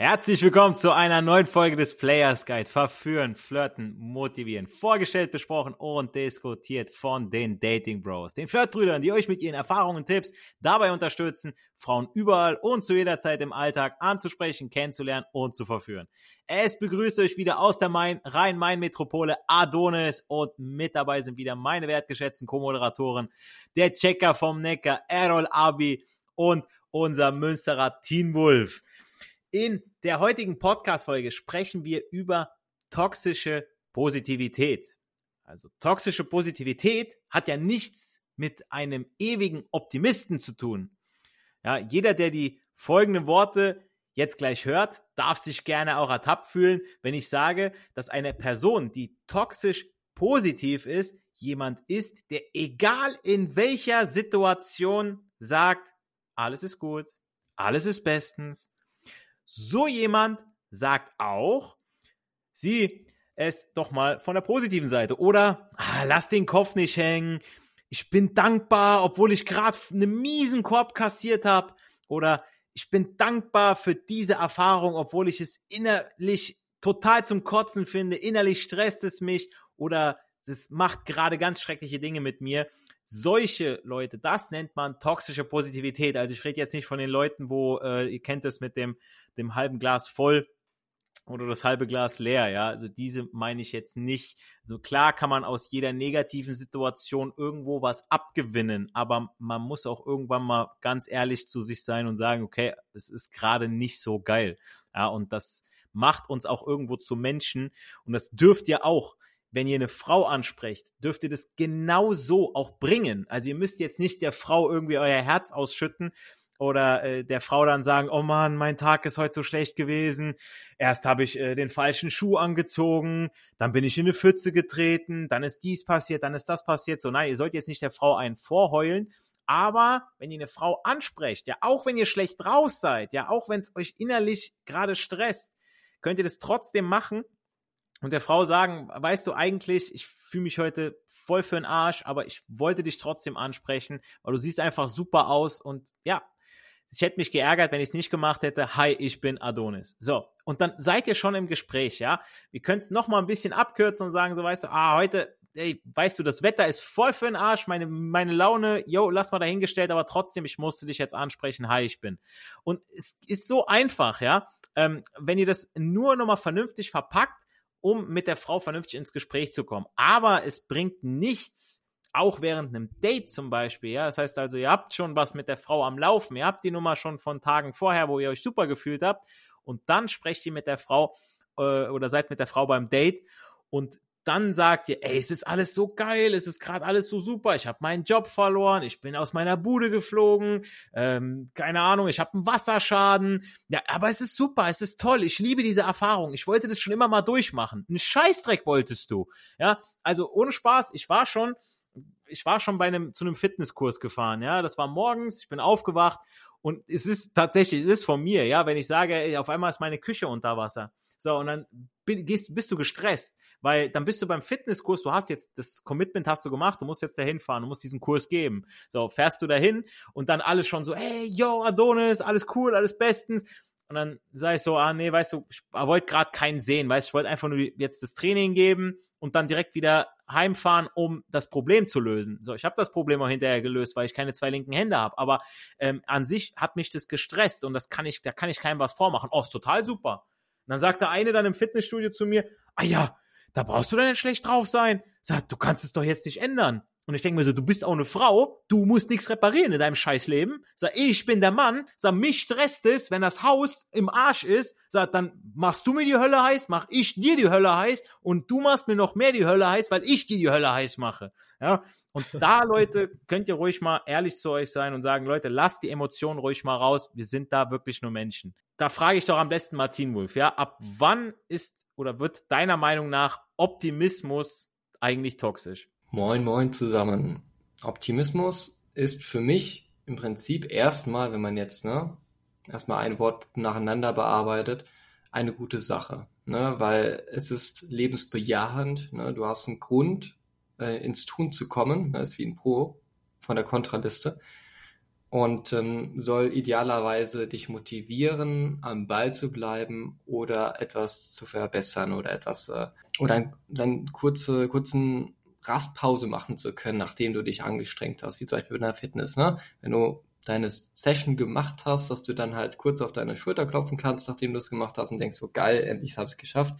Herzlich willkommen zu einer neuen Folge des Players Guide. Verführen, flirten, motivieren. Vorgestellt, besprochen und diskutiert von den Dating Bros, den Flirtbrüdern, die euch mit ihren Erfahrungen und Tipps dabei unterstützen, Frauen überall und zu jeder Zeit im Alltag anzusprechen, kennenzulernen und zu verführen. Es begrüßt euch wieder aus der Main, Rhein-Main-Metropole Adonis und mit dabei sind wieder meine wertgeschätzten Co-Moderatoren, der Checker vom Neckar, Errol Abi und unser Münsterer Teen Wolf. In der heutigen Podcast-Folge sprechen wir über toxische Positivität. Also toxische Positivität hat ja nichts mit einem ewigen Optimisten zu tun. Ja, jeder, der die folgenden Worte jetzt gleich hört, darf sich gerne auch ertappt fühlen, wenn ich sage, dass eine Person, die toxisch positiv ist, jemand ist, der egal in welcher Situation sagt, alles ist gut, alles ist bestens, so jemand sagt auch, sieh es doch mal von der positiven Seite. Oder ah, lass den Kopf nicht hängen. Ich bin dankbar, obwohl ich gerade einen miesen Korb kassiert habe. Oder ich bin dankbar für diese Erfahrung, obwohl ich es innerlich total zum Kotzen finde. Innerlich stresst es mich. Oder es macht gerade ganz schreckliche Dinge mit mir solche Leute, das nennt man toxische Positivität. Also ich rede jetzt nicht von den Leuten, wo äh, ihr kennt es mit dem, dem halben Glas voll oder das halbe Glas leer, ja. Also diese meine ich jetzt nicht. Also klar kann man aus jeder negativen Situation irgendwo was abgewinnen, aber man muss auch irgendwann mal ganz ehrlich zu sich sein und sagen, okay, es ist gerade nicht so geil. Ja, und das macht uns auch irgendwo zu Menschen und das dürft ihr auch wenn ihr eine Frau ansprecht, dürft ihr das genau so auch bringen. Also ihr müsst jetzt nicht der Frau irgendwie euer Herz ausschütten oder äh, der Frau dann sagen, oh Mann, mein Tag ist heute so schlecht gewesen. Erst habe ich äh, den falschen Schuh angezogen, dann bin ich in eine Pfütze getreten, dann ist dies passiert, dann ist das passiert. So, nein, ihr sollt jetzt nicht der Frau einen vorheulen, aber wenn ihr eine Frau ansprecht, ja, auch wenn ihr schlecht drauf seid, ja, auch wenn es euch innerlich gerade stresst, könnt ihr das trotzdem machen und der Frau sagen, weißt du eigentlich, ich fühle mich heute voll für den Arsch, aber ich wollte dich trotzdem ansprechen, weil du siehst einfach super aus und ja, ich hätte mich geärgert, wenn ich es nicht gemacht hätte. Hi, ich bin Adonis. So, und dann seid ihr schon im Gespräch, ja? Wir können es nochmal ein bisschen abkürzen und sagen, so weißt du, ah, heute, ey, weißt du, das Wetter ist voll für den Arsch, meine, meine Laune, yo, lass mal dahingestellt, aber trotzdem, ich musste dich jetzt ansprechen, hi, ich bin. Und es ist so einfach, ja? Ähm, wenn ihr das nur nochmal vernünftig verpackt, um mit der Frau vernünftig ins Gespräch zu kommen. Aber es bringt nichts, auch während einem Date zum Beispiel, ja. Das heißt also, ihr habt schon was mit der Frau am Laufen, ihr habt die Nummer schon von Tagen vorher, wo ihr euch super gefühlt habt, und dann sprecht ihr mit der Frau äh, oder seid mit der Frau beim Date und dann sagt ihr, ey, es ist alles so geil, es ist gerade alles so super, ich habe meinen Job verloren, ich bin aus meiner Bude geflogen, ähm, keine Ahnung, ich habe einen Wasserschaden. Ja, aber es ist super, es ist toll, ich liebe diese Erfahrung, ich wollte das schon immer mal durchmachen. Einen Scheißdreck wolltest du. Ja, also ohne Spaß, ich war schon, ich war schon bei einem, zu einem Fitnesskurs gefahren, ja, das war morgens, ich bin aufgewacht und es ist tatsächlich, es ist von mir, ja, wenn ich sage, ey, auf einmal ist meine Küche unter Wasser. So, und dann gehst, bist du gestresst, weil dann bist du beim Fitnesskurs, du hast jetzt das Commitment hast du gemacht, du musst jetzt dahin fahren, du musst diesen Kurs geben. So, fährst du dahin und dann alles schon so, hey, yo, Adonis, alles cool, alles bestens. Und dann sage ich so, ah nee, weißt du, ich wollte gerade keinen sehen, weißt du, ich wollte einfach nur jetzt das Training geben und dann direkt wieder heimfahren, um das Problem zu lösen. So, ich habe das Problem auch hinterher gelöst, weil ich keine zwei linken Hände habe. Aber ähm, an sich hat mich das gestresst und das kann ich, da kann ich keinem was vormachen. Oh, ist total super. Dann sagt der eine dann im Fitnessstudio zu mir, ah ja, da brauchst du doch nicht schlecht drauf sein. Sagt, du kannst es doch jetzt nicht ändern. Und ich denke mir so, du bist auch eine Frau, du musst nichts reparieren in deinem Scheißleben. Sag, ich bin der Mann, sag, mich stresst es, wenn das Haus im Arsch ist. Sag, dann machst du mir die Hölle heiß, mach ich dir die Hölle heiß und du machst mir noch mehr die Hölle heiß, weil ich dir die Hölle heiß mache. Ja, und da, Leute, könnt ihr ruhig mal ehrlich zu euch sein und sagen, Leute, lasst die Emotionen ruhig mal raus. Wir sind da wirklich nur Menschen. Da frage ich doch am besten Martin Wolf, ja, ab wann ist oder wird deiner Meinung nach Optimismus eigentlich toxisch? Moin, moin zusammen. Optimismus ist für mich im Prinzip erstmal, wenn man jetzt ne, erstmal ein Wort nacheinander bearbeitet, eine gute Sache. Ne, weil es ist lebensbejahend. Ne, du hast einen Grund, äh, ins Tun zu kommen. Ne, ist wie ein Pro von der Kontraliste. und ähm, soll idealerweise dich motivieren, am Ball zu bleiben oder etwas zu verbessern oder etwas äh, oder einen kurze, kurzen Rastpause machen zu können, nachdem du dich angestrengt hast, wie zum Beispiel in der Fitness. Ne? Wenn du deine Session gemacht hast, dass du dann halt kurz auf deine Schulter klopfen kannst, nachdem du es gemacht hast und denkst, so geil, endlich habe ich es geschafft.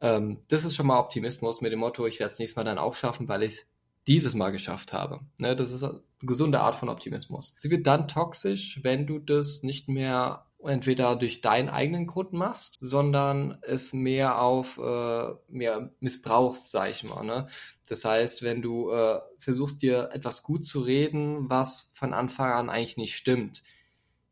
Ähm, das ist schon mal Optimismus mit dem Motto, ich werde es nächstes Mal dann auch schaffen, weil ich es dieses Mal geschafft habe. Ne, das ist eine gesunde Art von Optimismus. Sie wird dann toxisch, wenn du das nicht mehr entweder durch deinen eigenen Grund machst, sondern es mehr auf äh, mehr missbrauchst, sag ich mal. Ne? Das heißt, wenn du äh, versuchst dir etwas gut zu reden, was von Anfang an eigentlich nicht stimmt,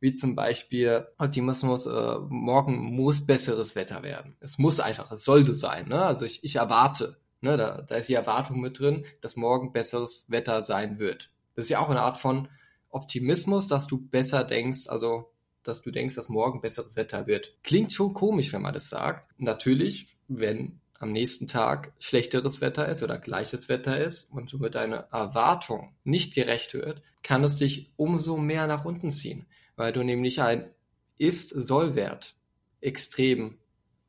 wie zum Beispiel Optimismus, äh, morgen muss besseres Wetter werden. Es muss einfach, es sollte sein. Ne? Also ich, ich erwarte, ne, da, da ist die Erwartung mit drin, dass morgen besseres Wetter sein wird. Das ist ja auch eine Art von Optimismus, dass du besser denkst, also dass du denkst, dass morgen besseres Wetter wird. Klingt schon komisch, wenn man das sagt. Natürlich, wenn am nächsten Tag schlechteres Wetter ist oder gleiches Wetter ist und du mit deiner Erwartung nicht gerecht wird, kann es dich umso mehr nach unten ziehen, weil du nämlich ein Ist-Soll-Wert extrem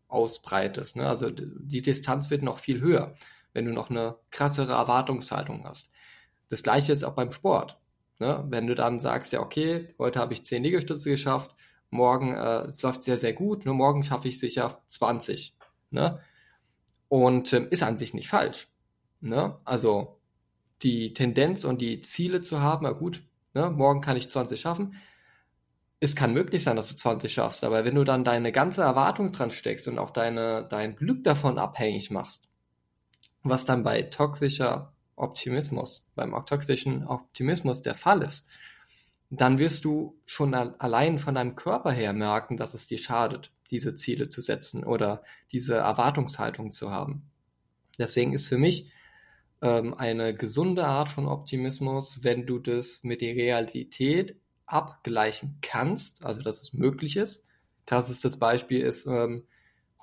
ausbreitest. Ne? Also die Distanz wird noch viel höher, wenn du noch eine krassere Erwartungshaltung hast. Das gleiche ist auch beim Sport. Ne? Wenn du dann sagst, ja, okay, heute habe ich 10 Liegestütze geschafft, morgen, äh, es läuft sehr, sehr gut, nur morgen schaffe ich sicher 20. Ne? Und ähm, ist an sich nicht falsch. Ne? Also die Tendenz und die Ziele zu haben, na gut, ne, morgen kann ich 20 schaffen. Es kann möglich sein, dass du 20 schaffst, aber wenn du dann deine ganze Erwartung dran steckst und auch deine, dein Glück davon abhängig machst, was dann bei toxischer Optimismus, beim toxischen Optimismus der Fall ist, dann wirst du schon allein von deinem Körper her merken, dass es dir schadet, diese Ziele zu setzen oder diese Erwartungshaltung zu haben. Deswegen ist für mich ähm, eine gesunde Art von Optimismus, wenn du das mit der Realität abgleichen kannst, also dass es möglich ist. Krassestes Beispiel ist, ähm,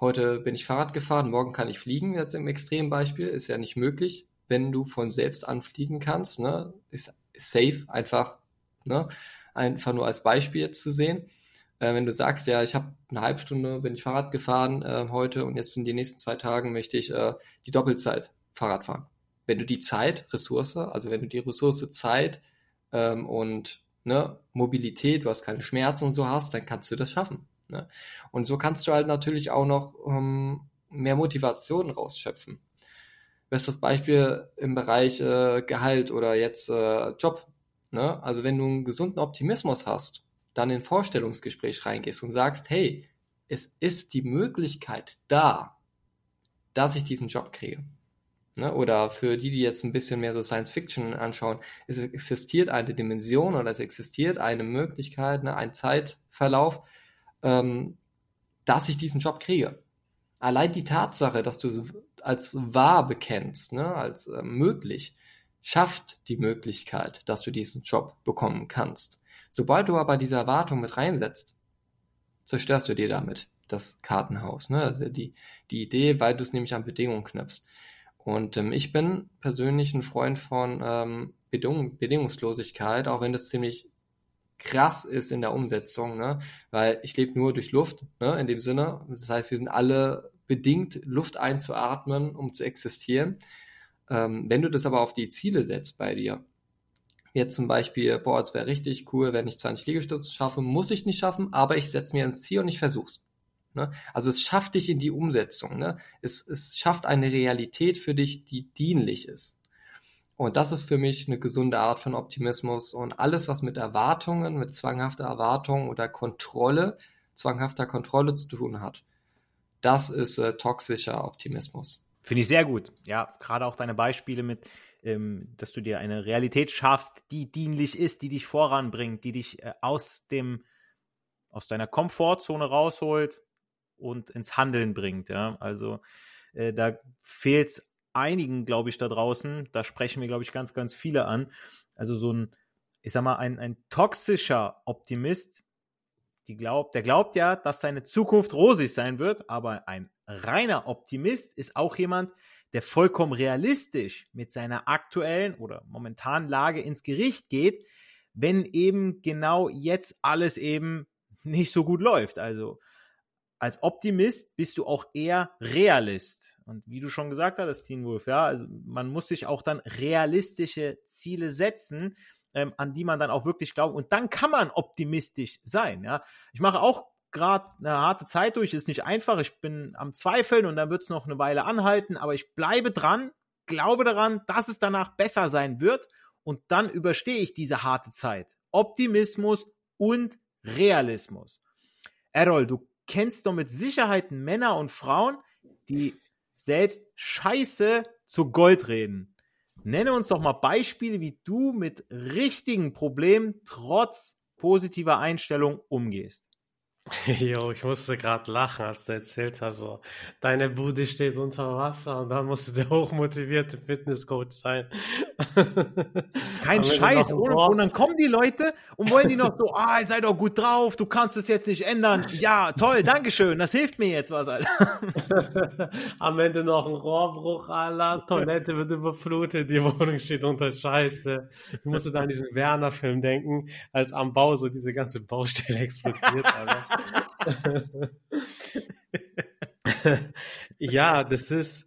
heute bin ich Fahrrad gefahren, morgen kann ich fliegen, jetzt im Extrembeispiel, ist ja nicht möglich wenn du von selbst anfliegen kannst. Ne? Ist, safe einfach, ne? einfach nur als Beispiel zu sehen. Äh, wenn du sagst, ja, ich habe eine halbe Stunde, bin ich Fahrrad gefahren äh, heute und jetzt in den nächsten zwei Tagen möchte ich äh, die Doppelzeit Fahrrad fahren. Wenn du die Zeit, Ressource, also wenn du die Ressource Zeit ähm, und ne, Mobilität, du hast keine Schmerzen und so hast, dann kannst du das schaffen. Ne? Und so kannst du halt natürlich auch noch ähm, mehr Motivation rausschöpfen. Bestes Beispiel im Bereich äh, Gehalt oder jetzt äh, Job. Ne? Also wenn du einen gesunden Optimismus hast, dann in Vorstellungsgespräch reingehst und sagst, hey, es ist die Möglichkeit da, dass ich diesen Job kriege. Ne? Oder für die, die jetzt ein bisschen mehr so Science Fiction anschauen, es existiert eine Dimension oder es existiert eine Möglichkeit, ne, ein Zeitverlauf, ähm, dass ich diesen Job kriege. Allein die Tatsache, dass du als wahr bekennst, ne, als äh, möglich, schafft die Möglichkeit, dass du diesen Job bekommen kannst. Sobald du aber diese Erwartung mit reinsetzt, zerstörst du dir damit das Kartenhaus, ne? Also die, die Idee, weil du es nämlich an Bedingungen knüpfst. Und ähm, ich bin persönlich ein Freund von ähm, Bedingung, Bedingungslosigkeit, auch wenn das ziemlich krass ist in der Umsetzung, ne? weil ich lebe nur durch Luft, ne? in dem Sinne. Das heißt, wir sind alle bedingt, Luft einzuatmen, um zu existieren. Ähm, wenn du das aber auf die Ziele setzt bei dir, jetzt zum Beispiel, boah, es wäre richtig cool, wenn ich 20 Liegestütze schaffe, muss ich nicht schaffen, aber ich setze mir ins Ziel und ich versuch's. Ne? Also es schafft dich in die Umsetzung. Ne? Es, es schafft eine Realität für dich, die dienlich ist. Und das ist für mich eine gesunde Art von Optimismus und alles, was mit Erwartungen, mit zwanghafter Erwartung oder Kontrolle, zwanghafter Kontrolle zu tun hat, das ist äh, toxischer Optimismus. Finde ich sehr gut. Ja, gerade auch deine Beispiele mit, ähm, dass du dir eine Realität schaffst, die dienlich ist, die dich voranbringt, die dich äh, aus dem, aus deiner Komfortzone rausholt und ins Handeln bringt. Ja, also äh, da fehlt es einigen, glaube ich, da draußen. Da sprechen wir, glaube ich, ganz, ganz viele an. Also so ein, ich sag mal, ein, ein toxischer Optimist die glaubt, der glaubt ja, dass seine Zukunft rosig sein wird, aber ein reiner Optimist ist auch jemand, der vollkommen realistisch mit seiner aktuellen oder momentanen Lage ins Gericht geht, wenn eben genau jetzt alles eben nicht so gut läuft. Also als Optimist bist du auch eher Realist. Und wie du schon gesagt hast, Teen Wolf, ja, also man muss sich auch dann realistische Ziele setzen, ähm, an die man dann auch wirklich glaubt. Und dann kann man optimistisch sein. Ja, ich mache auch gerade eine harte Zeit durch. Ist nicht einfach. Ich bin am Zweifeln und dann wird es noch eine Weile anhalten. Aber ich bleibe dran, glaube daran, dass es danach besser sein wird. Und dann überstehe ich diese harte Zeit. Optimismus und Realismus. Errol, du kennst doch mit Sicherheit Männer und Frauen, die selbst Scheiße zu Gold reden. Nenne uns doch mal Beispiele, wie du mit richtigen Problemen trotz positiver Einstellung umgehst. Jo, ich musste gerade lachen, als du erzählt hast, so, deine Bude steht unter Wasser und dann musst du der hochmotivierte Fitnesscoach sein. Kein Scheiß, ohne, und dann kommen die Leute und wollen die noch so, ah, sei doch gut drauf, du kannst es jetzt nicht ändern. Ja, toll, Dankeschön, das hilft mir jetzt was, Alter. Am Ende noch ein Rohrbruch, Alter, Toilette wird überflutet, die Wohnung steht unter Scheiße. Ich musste da an diesen Werner-Film denken, als am Bau so diese ganze Baustelle explodiert, Alter. ja, das ist,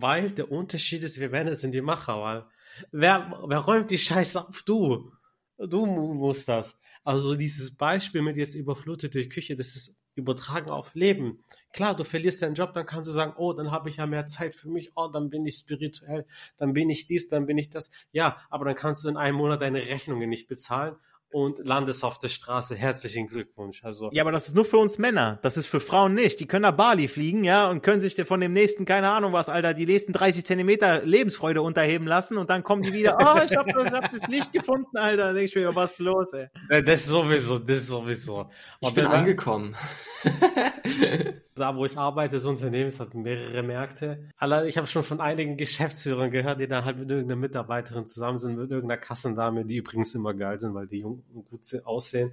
weil der Unterschied ist, wir Männer sind die Macher, weil wer, wer räumt die Scheiße auf? Du. Du musst das. Also dieses Beispiel mit jetzt überflutet durch Küche, das ist übertragen auf Leben. Klar, du verlierst deinen Job, dann kannst du sagen, oh, dann habe ich ja mehr Zeit für mich, oh, dann bin ich spirituell, dann bin ich dies, dann bin ich das. Ja, aber dann kannst du in einem Monat deine Rechnungen nicht bezahlen und landest auf der Straße. Herzlichen Glückwunsch. Also ja, aber das ist nur für uns Männer. Das ist für Frauen nicht. Die können nach Bali fliegen, ja, und können sich von dem nächsten, keine Ahnung was, Alter, die nächsten 30 Zentimeter Lebensfreude unterheben lassen und dann kommen die wieder, oh, ich hab das, hab das Licht gefunden, Alter. Da denk ich mir, was ist los, ey? Das ist sowieso, das ist sowieso. Ich bin angekommen. da, wo ich arbeite, das Unternehmen hat mehrere Märkte. Allein, ich habe schon von einigen Geschäftsführern gehört, die dann halt mit irgendeiner Mitarbeiterin zusammen sind, mit irgendeiner Kassendame, die übrigens immer geil sind, weil die jung und gut aussehen.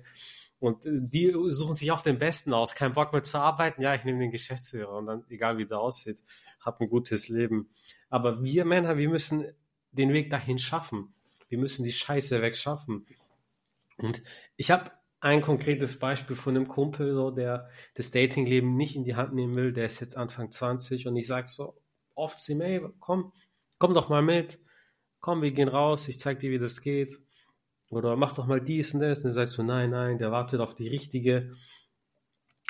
Und die suchen sich auch den Besten aus. Kein Bock mehr zu arbeiten. Ja, ich nehme den Geschäftsführer und dann, egal wie der aussieht, hab ein gutes Leben. Aber wir Männer, wir müssen den Weg dahin schaffen. Wir müssen die Scheiße wegschaffen. Und ich habe ein konkretes Beispiel von einem Kumpel, so, der das Datingleben nicht in die Hand nehmen will, der ist jetzt Anfang 20 und ich sage so oft zu ihm, hey, komm, komm doch mal mit, komm, wir gehen raus, ich zeig dir, wie das geht. Oder mach doch mal dies und das. Und er sagt so, nein, nein, der wartet auf die richtige.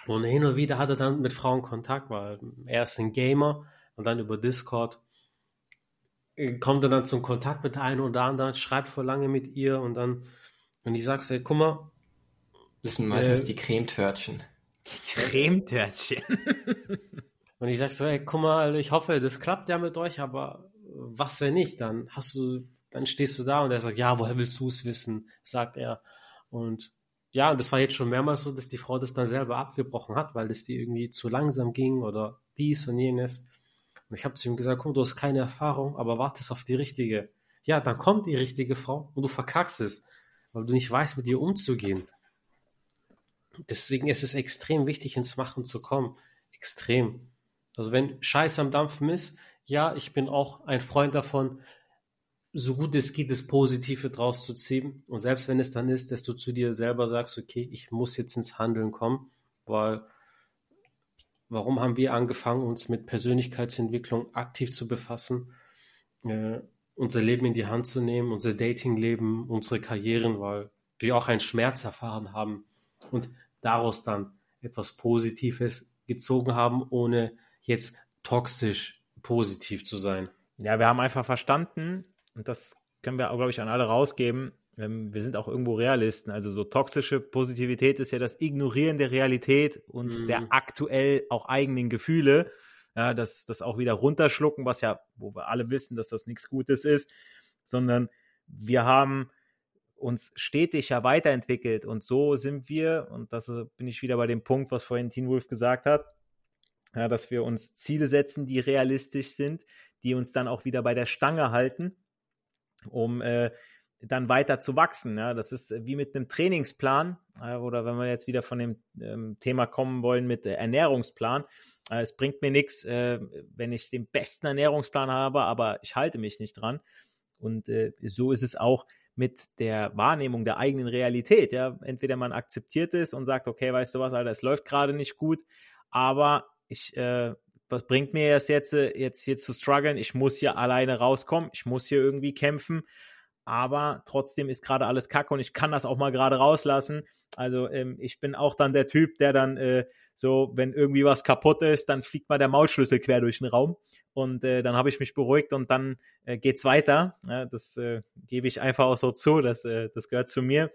Und hin und wieder hat er dann mit Frauen Kontakt, weil er ist ein Gamer und dann über Discord äh, kommt er dann zum Kontakt mit der einen oder anderen, schreibt vor lange mit ihr und dann, und ich sag so, hey, guck mal, das sind meistens äh, die Cremetörtchen. Die Cremetörtchen. und ich sag so, ey, guck mal, ich hoffe, das klappt ja mit euch, aber was wenn nicht? Dann hast du, dann stehst du da und er sagt, ja, woher willst du es wissen? sagt er. Und ja, das war jetzt schon mehrmals so, dass die Frau das dann selber abgebrochen hat, weil es dir irgendwie zu langsam ging oder dies und jenes. Und ich habe zu ihm gesagt, guck, du hast keine Erfahrung, aber wartest auf die richtige. Ja, dann kommt die richtige Frau und du verkackst es, weil du nicht weißt, mit ihr umzugehen. Deswegen ist es extrem wichtig, ins Machen zu kommen. Extrem. Also wenn Scheiß am Dampfen ist, ja, ich bin auch ein Freund davon, so gut es geht, das Positive draus zu ziehen. Und selbst wenn es dann ist, dass du zu dir selber sagst, okay, ich muss jetzt ins Handeln kommen, weil warum haben wir angefangen, uns mit Persönlichkeitsentwicklung aktiv zu befassen, äh, unser Leben in die Hand zu nehmen, unser Datingleben, unsere Karrieren, weil wir auch einen Schmerz erfahren haben. Und daraus dann etwas Positives gezogen haben, ohne jetzt toxisch positiv zu sein. Ja, wir haben einfach verstanden, und das können wir, glaube ich, an alle rausgeben, ähm, wir sind auch irgendwo Realisten. Also so toxische Positivität ist ja das Ignorieren der Realität und mhm. der aktuell auch eigenen Gefühle. Ja, das, das auch wieder runterschlucken, was ja, wo wir alle wissen, dass das nichts Gutes ist, sondern wir haben uns stetig ja weiterentwickelt. Und so sind wir, und das äh, bin ich wieder bei dem Punkt, was vorhin Teen Wolf gesagt hat, ja, dass wir uns Ziele setzen, die realistisch sind, die uns dann auch wieder bei der Stange halten, um äh, dann weiter zu wachsen. Ja, das ist wie mit einem Trainingsplan äh, oder wenn wir jetzt wieder von dem ähm, Thema kommen wollen mit äh, Ernährungsplan. Äh, es bringt mir nichts, äh, wenn ich den besten Ernährungsplan habe, aber ich halte mich nicht dran. Und so ist es auch mit der Wahrnehmung der eigenen Realität. Ja, entweder man akzeptiert es und sagt, okay, weißt du was, Alter, es läuft gerade nicht gut, aber ich, äh, was bringt mir das jetzt, äh, jetzt hier zu strugglen? Ich muss hier alleine rauskommen, ich muss hier irgendwie kämpfen, aber trotzdem ist gerade alles kacke und ich kann das auch mal gerade rauslassen. Also ähm, ich bin auch dann der Typ, der dann äh, so, wenn irgendwie was kaputt ist, dann fliegt mal der Maulschlüssel quer durch den Raum und äh, dann habe ich mich beruhigt und dann äh, geht's weiter. Ja, das äh, gebe ich einfach auch so zu, das, äh, das gehört zu mir.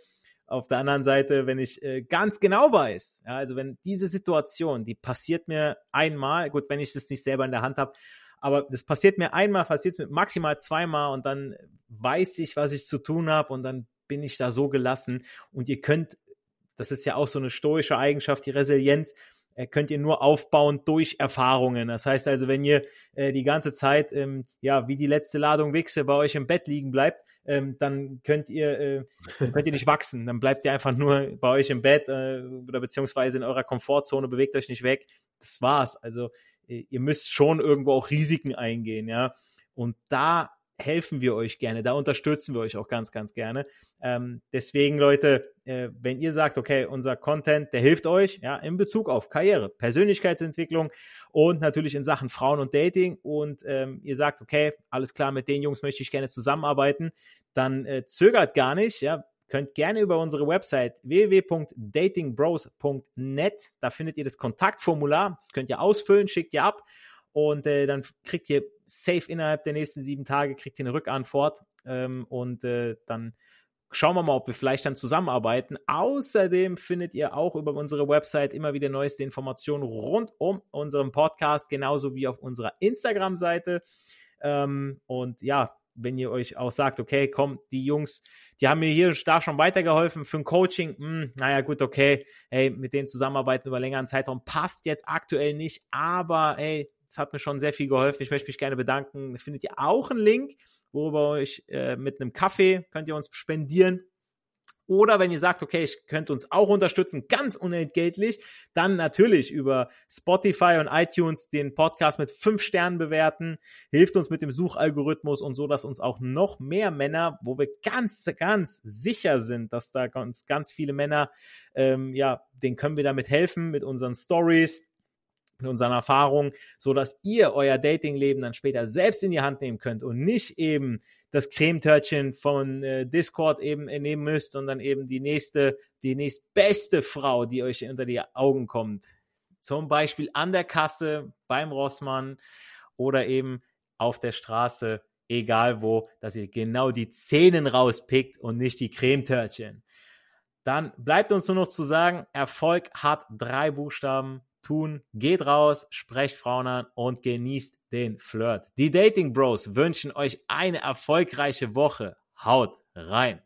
Auf der anderen Seite, wenn ich äh, ganz genau weiß, ja, also wenn diese Situation, die passiert mir einmal, gut, wenn ich das nicht selber in der Hand habe, aber das passiert mir einmal, passiert es mir maximal zweimal und dann weiß ich, was ich zu tun habe und dann bin ich da so gelassen und ihr könnt, das ist ja auch so eine stoische Eigenschaft, die Resilienz, äh, könnt ihr nur aufbauen durch Erfahrungen. Das heißt also, wenn ihr äh, die ganze Zeit, ähm, ja, wie die letzte Ladung Wichse bei euch im Bett liegen bleibt, ähm, dann könnt ihr, äh, könnt ihr nicht wachsen. Dann bleibt ihr einfach nur bei euch im Bett äh, oder beziehungsweise in eurer Komfortzone, bewegt euch nicht weg. Das war's. Also äh, ihr müsst schon irgendwo auch Risiken eingehen, ja. Und da helfen wir euch gerne, da unterstützen wir euch auch ganz, ganz gerne. Ähm, deswegen, Leute, äh, wenn ihr sagt, okay, unser Content, der hilft euch, ja, in Bezug auf Karriere, Persönlichkeitsentwicklung und natürlich in Sachen Frauen und Dating und ähm, ihr sagt, okay, alles klar, mit den Jungs möchte ich gerne zusammenarbeiten, dann äh, zögert gar nicht, ja, könnt gerne über unsere Website www.datingbros.net, da findet ihr das Kontaktformular, das könnt ihr ausfüllen, schickt ihr ab und äh, dann kriegt ihr safe innerhalb der nächsten sieben Tage, kriegt ihr eine Rückantwort ähm, und äh, dann schauen wir mal, ob wir vielleicht dann zusammenarbeiten. Außerdem findet ihr auch über unsere Website immer wieder neueste Informationen rund um unseren Podcast, genauso wie auf unserer Instagram-Seite. Ähm, und ja, wenn ihr euch auch sagt, okay, komm, die Jungs, die haben mir hier da schon weitergeholfen für ein Coaching, mh, hm, naja, gut, okay, hey, mit denen zusammenarbeiten über längeren Zeitraum passt jetzt aktuell nicht, aber hey, es hat mir schon sehr viel geholfen. Ich möchte mich gerne bedanken. Findet ihr auch einen Link, worüber euch äh, mit einem Kaffee könnt ihr uns spendieren. Oder wenn ihr sagt, okay, ich könnte uns auch unterstützen, ganz unentgeltlich, dann natürlich über Spotify und iTunes den Podcast mit fünf Sternen bewerten, hilft uns mit dem Suchalgorithmus und so, dass uns auch noch mehr Männer, wo wir ganz, ganz sicher sind, dass da ganz, ganz viele Männer, ähm, ja, denen können wir damit helfen mit unseren Stories, mit unseren Erfahrungen, so dass ihr euer Datingleben dann später selbst in die Hand nehmen könnt und nicht eben das Cremetörtchen von äh, Discord eben nehmen müsst, sondern eben die nächste, die nächstbeste Frau, die euch unter die Augen kommt. Zum Beispiel an der Kasse, beim Rossmann oder eben auf der Straße, egal wo, dass ihr genau die Zähnen rauspickt und nicht die Cremetörtchen. Dann bleibt uns nur noch zu sagen, Erfolg hat drei Buchstaben tun. Geht raus, sprecht Frauen an und genießt den Flirt. Die Dating Bros wünschen euch eine erfolgreiche Woche. Haut rein.